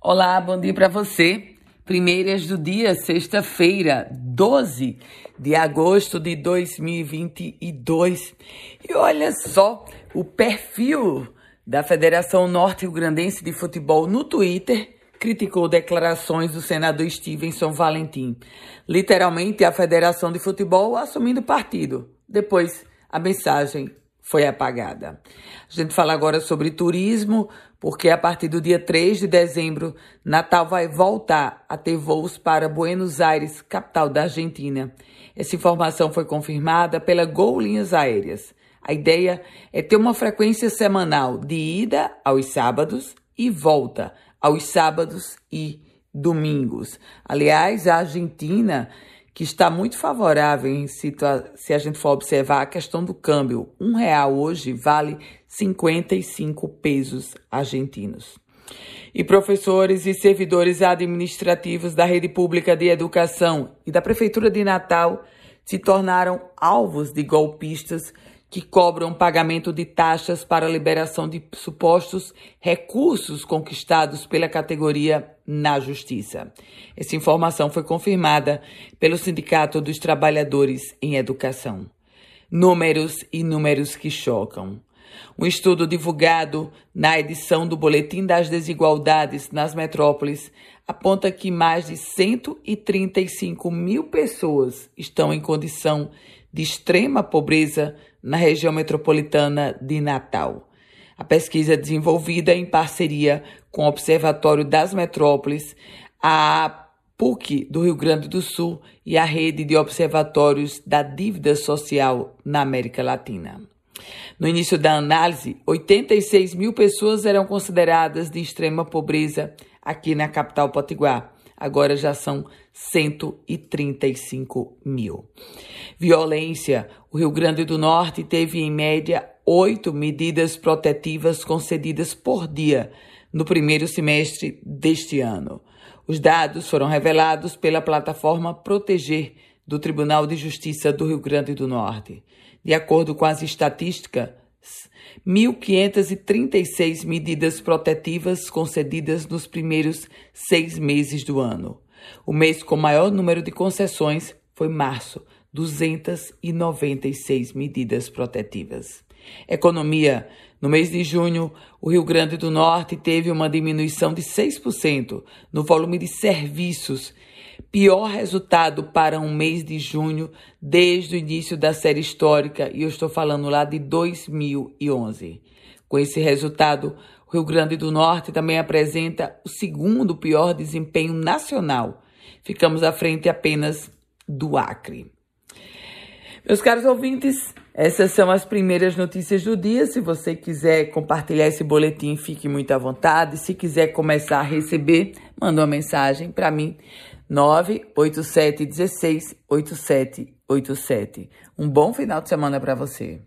Olá, bom dia para você. Primeiras do dia, sexta-feira, 12 de agosto de 2022. E olha só o perfil da Federação Norte-Rio Grandense de Futebol no Twitter criticou declarações do senador Stevenson Valentim. Literalmente, a Federação de Futebol assumindo partido. Depois, a mensagem foi apagada. A gente fala agora sobre turismo, porque a partir do dia 3 de dezembro, Natal vai voltar a ter voos para Buenos Aires, capital da Argentina. Essa informação foi confirmada pela Gol Linhas Aéreas. A ideia é ter uma frequência semanal de ida aos sábados e volta aos sábados e domingos. Aliás, a Argentina que está muito favorável em se a gente for observar a questão do câmbio. Um real hoje vale 55 pesos argentinos. E professores e servidores administrativos da rede pública de educação e da Prefeitura de Natal se tornaram alvos de golpistas que cobram pagamento de taxas para liberação de supostos recursos conquistados pela categoria na Justiça. Essa informação foi confirmada pelo Sindicato dos Trabalhadores em Educação. Números e números que chocam. Um estudo divulgado na edição do Boletim das Desigualdades nas Metrópoles aponta que mais de 135 mil pessoas estão em condição de extrema pobreza na região metropolitana de Natal. A pesquisa desenvolvida em parceria com o Observatório das Metrópoles, a PUC do Rio Grande do Sul e a Rede de Observatórios da Dívida Social na América Latina. No início da análise, 86 mil pessoas eram consideradas de extrema pobreza aqui na capital potiguar agora já são 135 mil. Violência. O Rio Grande do Norte teve, em média, oito medidas protetivas concedidas por dia no primeiro semestre deste ano. Os dados foram revelados pela plataforma Proteger do Tribunal de Justiça do Rio Grande do Norte. De acordo com as estatísticas, 1.536 medidas protetivas concedidas nos primeiros seis meses do ano. O mês com maior número de concessões foi março, 296 medidas protetivas. Economia. No mês de junho, o Rio Grande do Norte teve uma diminuição de 6% no volume de serviços pior resultado para um mês de junho desde o início da série histórica, e eu estou falando lá de 2011. Com esse resultado, o Rio Grande do Norte também apresenta o segundo pior desempenho nacional. Ficamos à frente apenas do Acre. Meus caros ouvintes, essas são as primeiras notícias do dia. Se você quiser compartilhar esse boletim, fique muito à vontade. Se quiser começar a receber, manda uma mensagem para mim 98716 8787. Um bom final de semana para você.